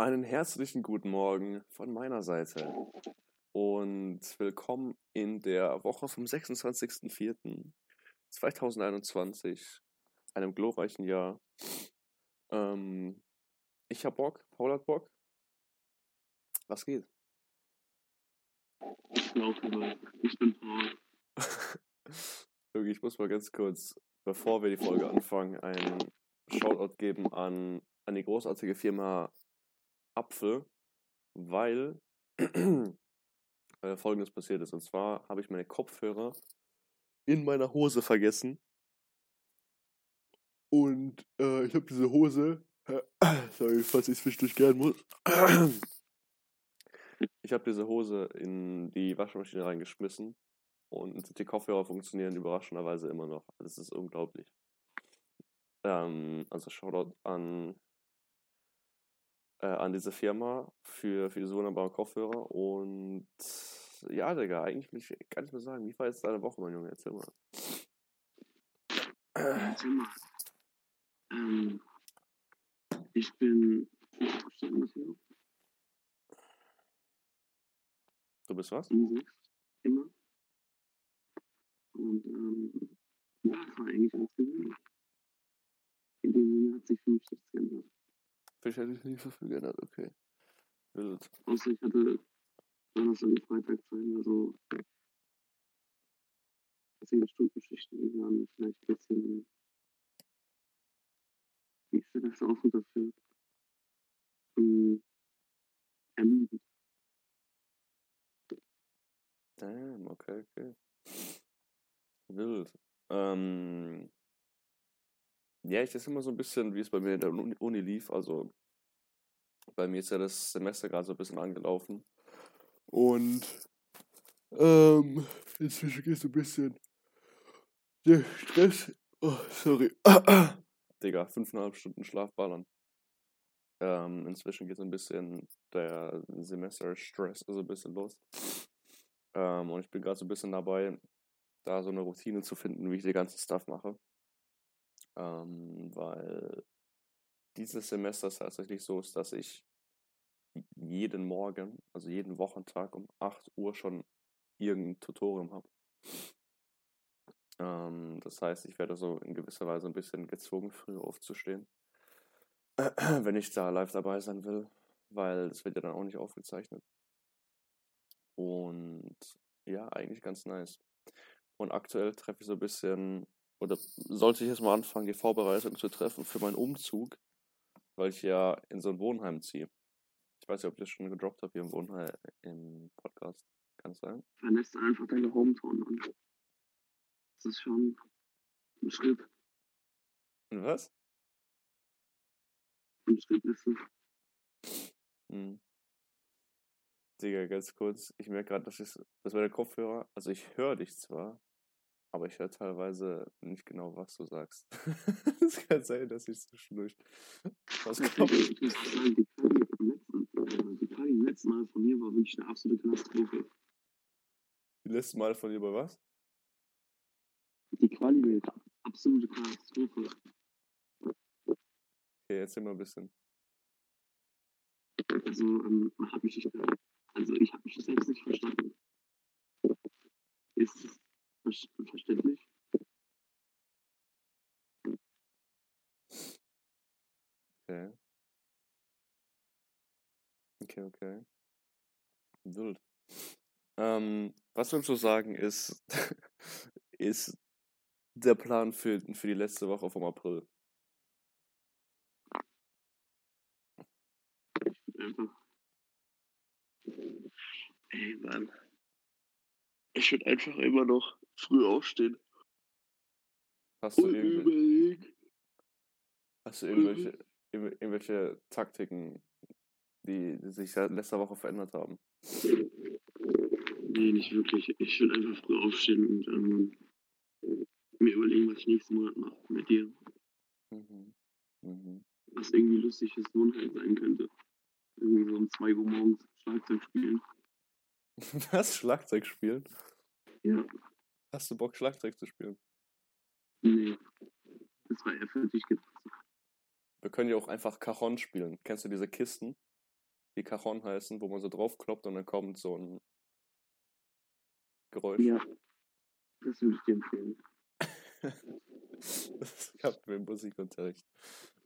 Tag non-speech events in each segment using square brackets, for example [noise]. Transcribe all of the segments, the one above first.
Einen herzlichen guten Morgen von meiner Seite und willkommen in der Woche vom 26.04.2021, einem glorreichen Jahr. Ähm, ich hab Bock, Paul hat Bock. Was geht? Ich laufe mal. Ich bin Paul. [laughs] Irgendwie, ich muss mal ganz kurz, bevor wir die Folge anfangen, einen Shoutout geben an, an die großartige Firma Apfel, weil [clears throat] äh, folgendes passiert ist. Und zwar habe ich meine Kopfhörer in meiner Hose vergessen. Und äh, ich habe diese Hose. [clears throat] sorry, falls ich zwischendurch gern muss. [clears throat] ich habe diese Hose in die Waschmaschine reingeschmissen. Und die Kopfhörer funktionieren überraschenderweise immer noch. Das ist unglaublich. Ähm, also Shoutout an äh, an diese Firma für, für diese wunderbaren Kopfhörer. Und ja, Digga, eigentlich will ich gar nicht mehr sagen, wie war jetzt deine Woche, mein Junge? Erzähl mal. Erzähl mal. Ähm, ich bin. Du bist was? Um sechs. Immer. Und ähm, ja, es war eigentlich ganz gewöhnlich. In dem Sinne hat sich für mich nichts geändert. Vielleicht hätte ich nicht so viel geändert, okay. Wild. Außer ich hatte Donnerstag und Freitag Zeit, also 10 Stunden Schichten, die waren vielleicht ein bisschen, wie ist der beste Ausdruck dafür? Ähm, ermüdend. Damn, okay, okay. Wild. Ähm, ja, ich das immer so ein bisschen, wie es bei mir in der Uni, lief. Also bei mir ist ja das Semester gerade so ein bisschen angelaufen. Und ähm, inzwischen geht es ein bisschen der Stress. Oh, sorry. [clears throat] Digga, fünfeinhalb Stunden Schlaf ballern. Ähm, inzwischen geht so ein bisschen der Semester-Stress also ein bisschen los. Ähm, und ich bin gerade so ein bisschen dabei, da so eine Routine zu finden, wie ich den ganzen Stuff mache. Ähm, weil dieses Semester es tatsächlich so ist, dass ich jeden Morgen, also jeden Wochentag um 8 Uhr schon irgendein Tutorium habe. Ähm, das heißt, ich werde so in gewisser Weise ein bisschen gezwungen, früher aufzustehen, [clears throat] wenn ich da live dabei sein will, weil das wird ja dann auch nicht aufgezeichnet. Und ja, eigentlich ganz nice. Und aktuell treffe ich so ein bisschen, oder sollte ich jetzt mal anfangen, die Vorbereitung zu treffen für meinen Umzug, weil ich ja in so ein Wohnheim ziehe. Ich weiß nicht, ob ich das schon gedroppt habe hier im Wohnheim im Podcast. Kann es sein? Verlässt einfach deine Hometown und das ist schon ein Schritt. Und was? Ein Schritt ist es. Hm. Digga, ganz kurz. Ich merke gerade, dass, ich, dass meine Kopfhörer, also ich höre dich zwar, aber ich höre teilweise nicht genau, was du sagst. [laughs] Es kann sein, dass ich zwischendurch was kommt. ich muss sagen, die äh, die Quali im letzten Mal von mir war wirklich eine absolute Katastrophe. Die letzten Mal von dir bei was? Die Quali war absolute Katastrophe. Okay, erzähl mal ein bisschen. Also, ähm, man hat mich nicht, also ich habe mich selbst nicht verstanden. Ist es verständlich? Okay. Okay, okay. Wild. Ähm, was würdest du sagen, ist, [laughs] ist der Plan für, für die letzte Woche vom April? Ich würde einfach. Ey, Mann. Ich würde einfach immer noch früh aufstehen. Hast du, irgendwelche, hast du irgendwelche, irgendw- irgendwelche Taktiken, die, die sich seit letzter Woche verändert haben? Nee, nicht wirklich. Ich würde einfach früh aufstehen und ähm, mir überlegen, was ich nächsten Monat mache mit dir. Mhm. Mhm. Was irgendwie lustiges Wohnheim sein könnte. Irgendwie so um 2 Uhr morgens Schlagzeug spielen. [laughs] Was? Schlagzeug spielen? Ja, Hast du Bock, Schlagzeug zu spielen? nee. Das war eher für dich gedacht. Wir können ja auch einfach Cajon spielen. Kennst du diese Kisten? die Cajon heißen, wo man so draufkloppt und dann kommt so ein Geräusch. Ja. Das würde ich dir empfehlen. [laughs] das hatten wir im Musikunterricht.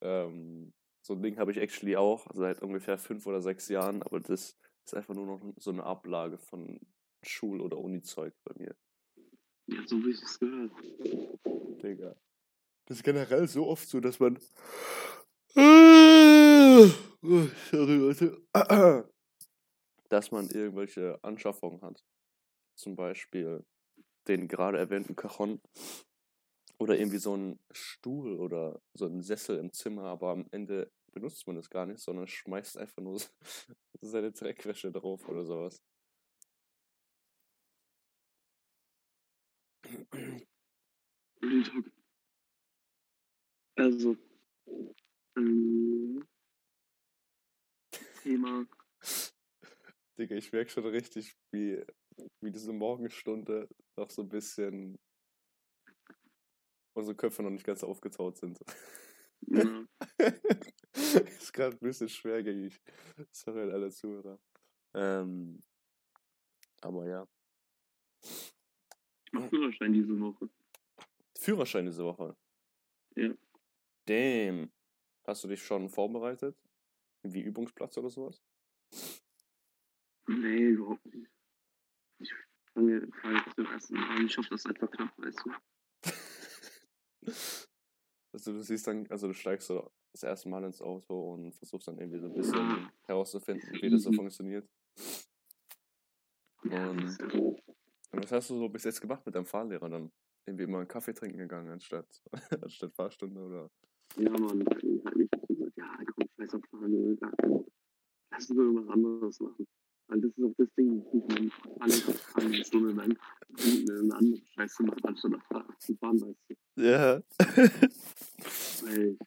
Ähm, so ein Ding habe ich actually auch seit ungefähr fünf oder sechs Jahren, aber das ist einfach nur noch so eine Ablage von Schul- oder Uni-Zeug bei mir. Ja, so wie ich es gehört. Digga. Das ist generell so oft so, dass man. Sorry, Leute. Dass man irgendwelche Anschaffungen hat. Zum Beispiel den gerade erwähnten Cajon. Oder irgendwie so einen Stuhl oder so einen Sessel im Zimmer, aber am Ende benutzt man das gar nicht, sondern schmeißt einfach nur [laughs] seine Dreckwäsche drauf oder sowas. Real Talk. Also, ähm, Thema, Digga, ich merke schon richtig, wie, wie diese Morgenstunde noch so ein bisschen unsere Köpfe noch nicht ganz aufgetaut sind. ja, [laughs] ist gerade ein bisschen schwergängig. Sorry an alle Zuhörer. Ähm, aber ja. Ich mach Führerschein diese Woche. Führerschein diese Woche. Ja. Damn. Hast du dich schon vorbereitet? Wie Übungsplatz oder sowas? Nee, überhaupt nicht. Ich fange jetzt zum ersten Mal an. Ich hoffe, das ist einfach knapp, weißt du. [laughs] Also du siehst dann, also du steigst so das erste Mal ins Auto und versuchst dann irgendwie so ein bisschen herauszufinden, wie das so [laughs] funktioniert. Ja, Und- Und was hast du so bis jetzt gemacht mit deinem Fahrlehrer dann? Irgendwie mal einen Kaffee trinken gegangen anstatt, [laughs] anstatt Fahrstunde oder? Ja, Mann, halt nicht gesagt, ja, komm, scheiß auf Fahren, gar kein Bock. Lass uns irgendwas anderes machen. Weil das ist auch das Ding, ich meine, alle eine Stunde lang eine andere Scheiße machen, anstatt zu fahren, weißt du. Ja. Weil,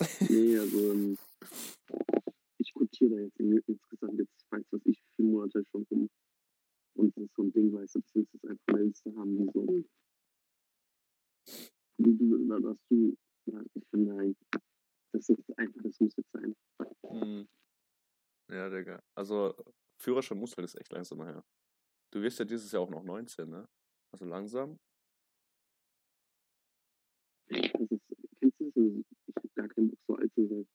[laughs] nee, also, ich kotiere da jetzt insgesamt jetzt, weiß was ich, vier Monate schon rum. Und das ist so ein Ding, weißt du, das willst du jetzt einfach eine Liste haben, wie so wie du, dass du, ja, ich finde, nein, das ist einfach, das muss jetzt sein. Hm. Ja, Digga. Also Führerschein muss halt jetzt echt langsam her. Du wirst ja dieses Jahr auch noch 19, ne? Also langsam. Das ist, kennst du das? Also, Ich hab gar keinen Bock, so alt zu sein.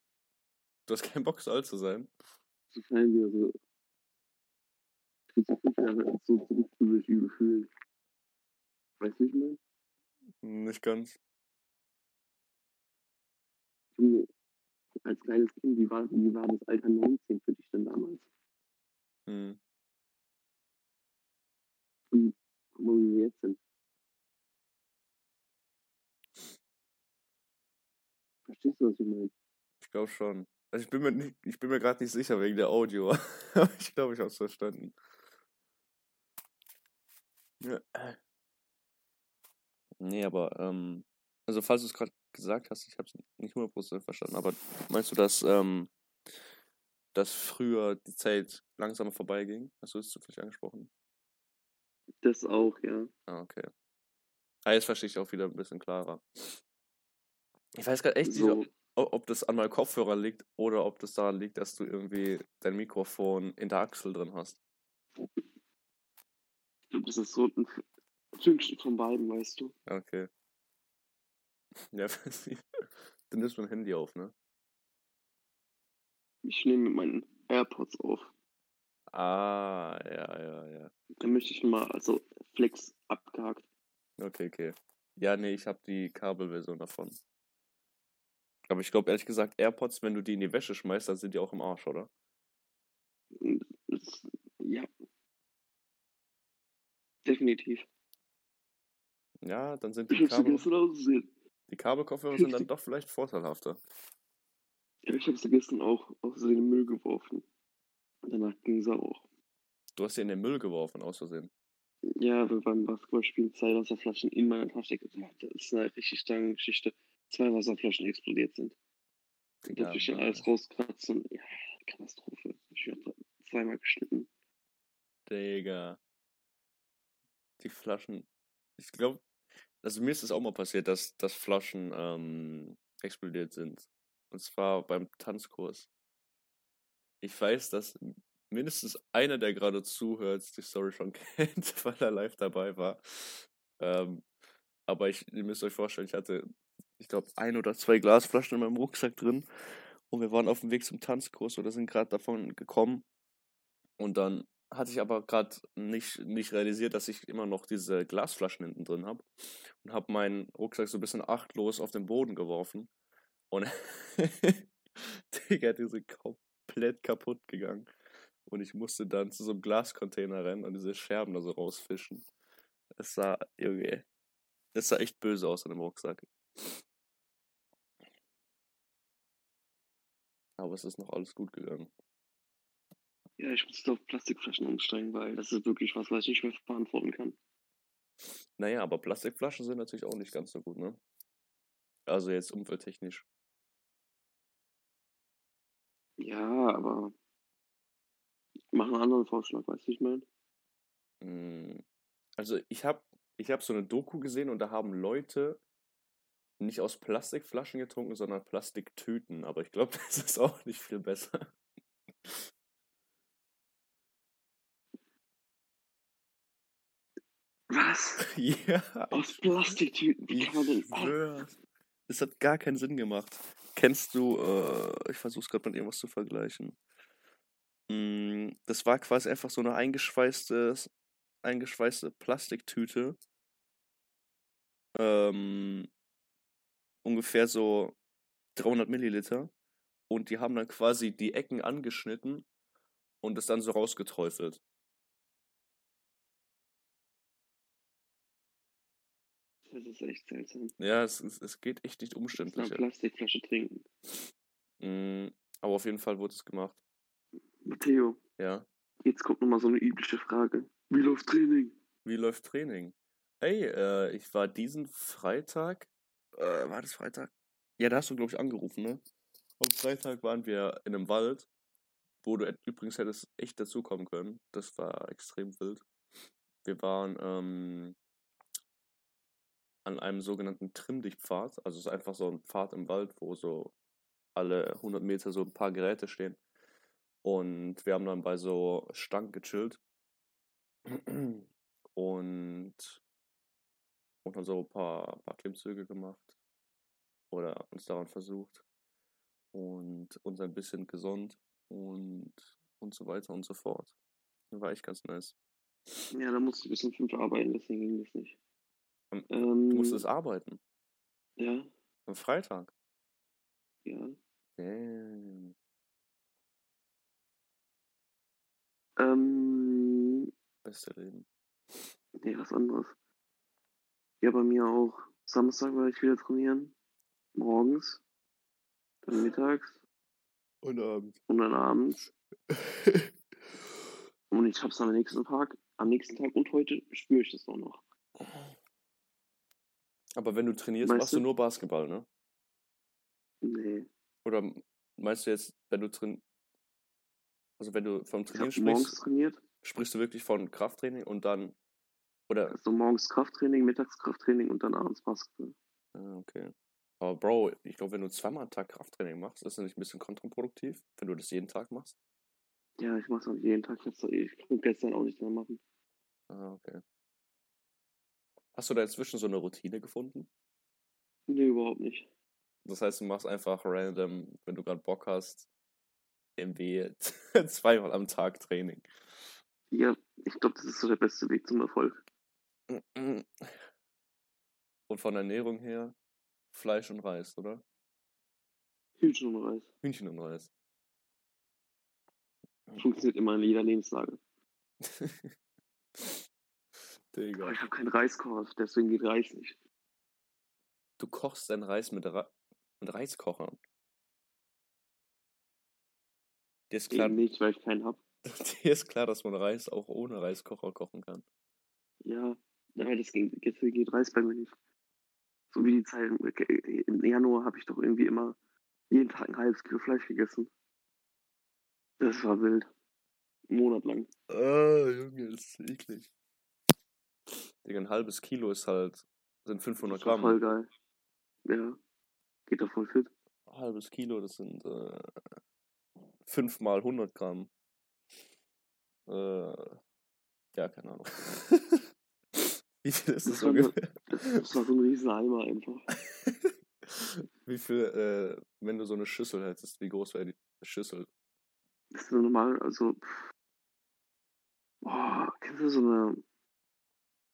Du hast keinen Bock, so alt zu sein. Zu fallen wie so, ich würde so fünf Jahre so zurück würde ich übel fühlen. Weißt du, wie ich meine? Nicht ganz. Als kleines Kind, wie war, wie war das Alter 19 für dich denn damals? Hm. Und guck mal, wie wir jetzt sind. Verstehst du, was ich meine? Ich glaube schon. Also ich bin mir nicht, ich bin mir gerade nicht sicher wegen der Audio. [laughs] Aber ich glaube, ich habe es verstanden. Ja. Nee, aber ähm, also falls du es gerade gesagt hast, ich habe es nicht 100% verstanden, aber meinst du, dass ähm, dass früher die Zeit langsamer vorbeiging? Hast du es zufällig angesprochen? Das auch, ja. Ah, okay. Ah, jetzt verstehe ich auch wieder ein bisschen klarer. Ich weiß gerade echt nicht, So, ob, ob das an meinem Kopfhörer liegt oder ob das daran liegt, dass du irgendwie dein Mikrofon in der Achsel drin hast. das ist so ein Fünkstück von beiden, weißt du. Okay. [laughs] Ja, dann nimmst du mein Handy auf, ne? Ich nehme mit meinen AirPods auf. Ah, ja, ja, ja. Dann möchte ich mal, also Flex abgehakt. Okay, okay. Ja, nee, ich habe die Kabelversion davon. Aber ich glaube ehrlich gesagt, AirPods, wenn du die in die Wäsche schmeißt, dann sind die auch im Arsch, oder? Das, ja. Definitiv. Ja, dann sind die Kabel, die Kabelkopfhörer sind dann [laughs] doch vielleicht vorteilhafter. Ja, ich hab's gestern auch aus den Müll geworfen. Und danach ging es auch. Du hast sie in den Müll geworfen, aus Versehen. Ja, wir beim Basketballspielen zwei Wasserflaschen in meiner Tasche. Das ist eine richtig starke Geschichte. Zwei Wasserflaschen explodiert sind. Digga, durfte ich dann alles rauskratzen. Ja, Katastrophe. Ich werde zweimal geschnitten. Digga. Die Flaschen. Ich glaube, also mir ist es auch mal passiert, dass, dass Flaschen ähm, explodiert sind. Und zwar beim Tanzkurs. ich weiß, dass mindestens einer, der gerade zuhört, die Story schon [laughs] kennt, weil er live dabei war. Ähm, aber ich, ihr müsst euch vorstellen, ich hatte, ich glaube, ein oder zwei Glasflaschen in meinem Rucksack drin und wir waren auf dem Weg zum Tanzkurs oder sind gerade davon gekommen. Und dann hatte ich aber gerade nicht, nicht realisiert, dass ich immer noch diese Glasflaschen hinten drin habe. Und habe meinen Rucksack so ein bisschen achtlos auf den Boden geworfen. Und [laughs] Digga, die sind komplett kaputt gegangen. Und ich musste dann zu so einem Glascontainer rennen und diese Scherben da so rausfischen. Es sah, Junge, es sah echt böse aus in dem Rucksack. Aber es ist noch alles gut gegangen. Ja, ich muss auf Plastikflaschen umsteigen, weil das ist wirklich was, was ich nicht mehr verantworten kann. Naja, aber Plastikflaschen sind natürlich auch nicht ganz so gut, ne? Also jetzt umwelttechnisch. Ja, aber mach einen anderen Vorschlag, weißt du, ich meine? Mm, Also ich habe ich hab so eine Doku gesehen und da haben Leute nicht aus Plastikflaschen getrunken, sondern Plastiktüten. Aber ich glaube, [laughs] das ist auch nicht viel besser. Was? [laughs] ja, Aus Plastiktüten? Wie kann man denn. Das hat gar keinen Sinn gemacht. Kennst du, äh, ich versuch's gerade mit irgendwas zu vergleichen. Mm, Das war quasi einfach so eine eingeschweißte, eingeschweißte Plastiktüte. Ähm, ungefähr so 300 Milliliter. Und die haben dann quasi die Ecken angeschnitten und es dann so rausgeträufelt. Das ist echt seltsam. Ja, es, es, es geht echt nicht einer umständlicher. Plastikflasche trinken. Mm, Aber auf jeden Fall wurde es gemacht. Matteo, Ja. jetzt kommt nochmal so eine übliche Frage. Wie läuft Training? Wie läuft Training? Hey, äh, ich war diesen Freitag, äh, war das Freitag? Ja, da hast du, glaube ich, angerufen, ne? Am Freitag waren wir in einem Wald, wo du übrigens hättest echt dazukommen können. Das war extrem wild. Wir waren ähm, an einem sogenannten Trimm-dich-Pfad. Also es ist einfach so ein Pfad im Wald, wo so alle 100 Meter so ein paar Geräte stehen. Und wir haben dann bei so Stangen gechillt. Und, und haben so ein paar, paar Klimmzüge gemacht. Oder uns daran versucht. Und uns ein bisschen gesund und, und so weiter und so fort. War echt ganz nice. Ja, da musste ich bis um 5 arbeiten, deswegen ging das nicht. Am- Ähm, Du musstest arbeiten. Ja, Am Freitag. ja. Damn. Ähm, Beste Leben. nee, was anderes. Ja, bei mir auch. Samstag war ich wieder trainieren. Morgens. Dann mittags. Und Abend. Und dann abends. [laughs] Und ich hab's am nächsten Tag, am nächsten Tag und heute spüre ich das auch noch. Aber wenn du trainierst, Weißt machst du du? nur Basketball, ne? Nee. Oder meinst du jetzt, wenn du train also wenn du vom Trainieren sprichst, trainiert. sprichst du wirklich von Krafttraining und dann oder Also morgens Krafttraining, mittags Krafttraining und dann abends Basketball. ah, okay. Aber Bro, ich glaube, wenn du zweimal am Tag Krafttraining machst, ist das nicht ein bisschen kontraproduktiv, wenn du das jeden Tag machst? Ja, ich mach's auch jeden Tag. Ich ich konnte gestern auch nicht mehr machen. Ah, okay. Hast du da inzwischen so eine Routine gefunden? Nee, überhaupt nicht. Das heißt, du machst einfach random, wenn du gerade Bock hast, irgendwie [laughs] zweimal am Tag Training. Ja, ich glaube, das ist so der beste Weg zum Erfolg. Und von Ernährung her Fleisch und Reis, oder? Hühnchen und Reis. Hühnchen und Reis. Funktioniert immer in jeder Lebenslage. [laughs] Digga. Aber ich habe keinen Reiskocher, deswegen geht Reis nicht. Du kochst deinen Reis mit, Ra mit Reiskochern. Dir ist, klar, Eben nicht, weil ich keinen hab. [laughs] dir ist klar, dass man Reis auch ohne Reiskocher kochen kann. Ja, aber das ging, deswegen geht Reis bei mir nicht. So wie die Zeit im Januar habe ich doch irgendwie immer jeden Tag ein halbes Kilo Fleisch gegessen. Das war wild. Einen Monat lang. Ah, Junge, das ist eklig. Digga, ein halbes Kilo ist halt, sind 500 Das war Gramm. voll geil. Ja. Geht doch voll fit. Ein halbes Kilo, das sind äh, 5 mal 100 Gramm. Äh, ja, keine Ahnung. [laughs] [laughs] Wie viel ist das Das war, eine, ungefähr? das war so ein riesen Eimer einfach. [laughs] Wie viel, äh, wenn du so eine Schüssel hättest, wie groß wäre die Schüssel? Das ist normal, also. Boah, kennst du so eine.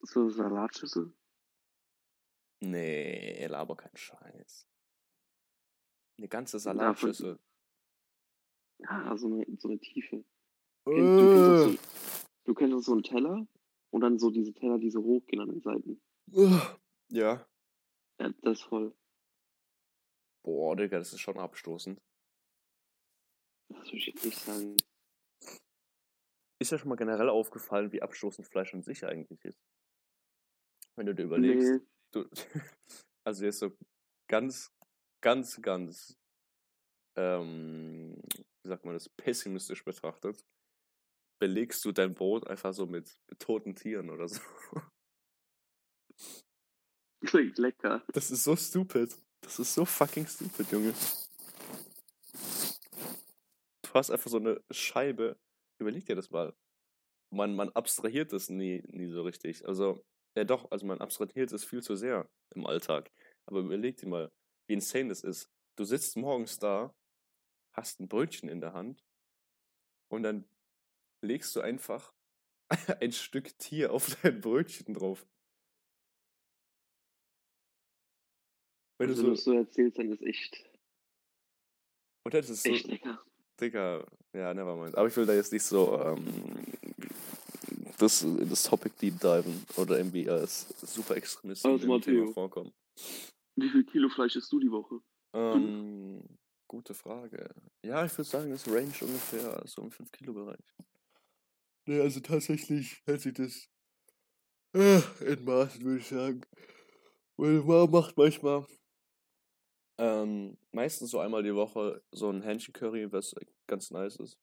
So eine Salatschüssel? Nee, laber keinen Scheiß. Eine ganze Salatschüssel. Ja, so eine, so eine Tiefe. Kennst, du, kennst Äh, so, du kennst doch so einen Teller und dann so diese Teller, die so hochgehen an den Seiten. Ja. Ja, das ist voll. Boah, Digga, das ist schon abstoßend. Das würde ich jetzt nicht sagen. Ist ja schon mal generell aufgefallen, wie abstoßend Fleisch an sich eigentlich ist. Wenn du dir überlegst, Nee, du, [laughs] also jetzt so ganz, ganz, ganz, ähm, wie sagt man das, pessimistisch betrachtet, belegst du dein Brot einfach so mit, mit toten Tieren oder so. klingt lecker. Das ist so stupid. Das ist so fucking stupid, Junge. Du hast einfach so eine Scheibe. Überleg dir das mal. Man, man abstrahiert das nie, nie so richtig. Also, ja doch, also man abstrahiert es viel zu sehr im Alltag. Aber überleg dir mal, wie insane das ist. Du sitzt morgens da, hast ein Brötchen in der Hand und dann legst du einfach [laughs] ein Stück Tier auf dein Brötchen drauf. Wenn du Also, du so, es so erzählst, dann ist echt, und das ist so, echt lecker. Digga, ja, nevermind. Aber ich will da jetzt nicht so ähm, das, das Topic deep diven oder irgendwie als super Extremisten Also, Matteo. vorkommen. Wie viel Kilo Fleisch isst du die Woche? Ähm, gute Frage. Ja, ich würde sagen, das Range ungefähr so im 5-Kilo-Bereich. Nee, also tatsächlich hält sich das äh, in Maßen, würde ich sagen. Meine Mama macht manchmal ähm, meistens so einmal die Woche so ein Hähnchencurry, was ganz nice ist.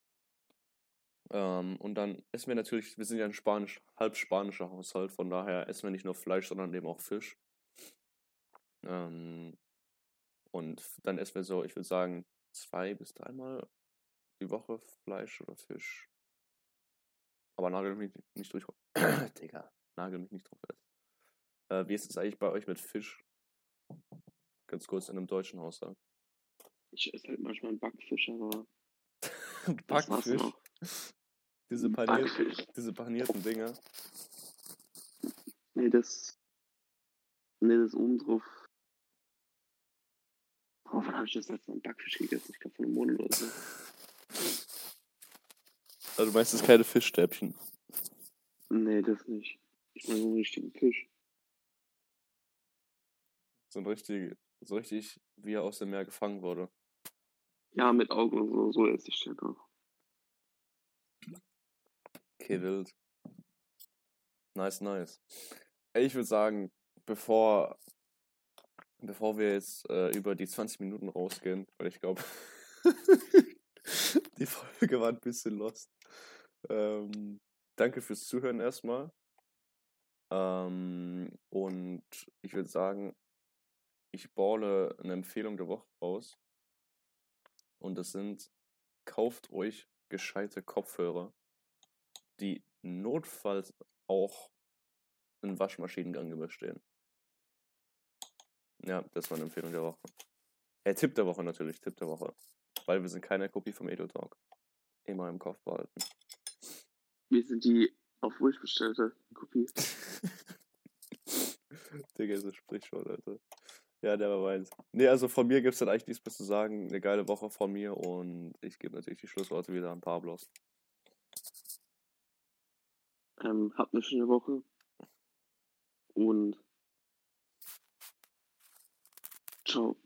Ähm, und dann essen wir natürlich, wir sind ja ein Spanisch, halb spanischer Haushalt, von daher essen wir nicht nur Fleisch, sondern eben auch Fisch. Ähm, und dann essen wir so, ich würde sagen, zwei bis dreimal die Woche Fleisch oder Fisch. Aber nagel mich nicht durch. [clears throat] Digga, nagel mich nicht drauf fest. Äh, wie ist es eigentlich bei euch mit Fisch? Ganz kurz in einem deutschen Haushalt. Ich esse halt manchmal einen Backfisch, aber [laughs] Backfisch. Diese, panier Backfisch. diese panierten Dinger. Nee, das. Nee, das oben drauf. Oh, wann habe ich das letzte Mal einen Backfisch gegessen? Ich glaube, vor einem Monat oder so. [laughs] Also du meinst, es keine Fischstäbchen. Nee, das nicht. Ich meine so einen richtigen Fisch. So ein richtig, so richtig, wie er aus dem Meer gefangen wurde. Ja, mit Augen und so, so esse ich den auch. Okay, wild. Nice, nice. Ich würde sagen, bevor, bevor wir jetzt äh, über die 20 Minuten rausgehen, weil ich glaube, [laughs] die Folge war ein bisschen lost. Ähm, danke fürs Zuhören erstmal. Ähm, und ich würde sagen, ich baule eine Empfehlung der Woche raus. Und das sind, kauft euch gescheite Kopfhörer die notfalls auch einen Waschmaschinengang überstehen. Ja, das war eine Empfehlung der Woche. Ja, Tipp der Woche natürlich, Tipp der Woche. Weil wir sind keine Kopie vom Edo Talk. Immer im Kopf behalten. Wir sind die auf Wish bestellte Kopie. [laughs] Digga, das Sprichwort, Alter. Ja, der war meins. Nee, also von mir gibt es dann eigentlich nichts mehr zu sagen. Eine geile Woche von mir und ich gebe natürlich die Schlussworte wieder an Pablos. Ähm, habt eine schöne Woche. Und ciao.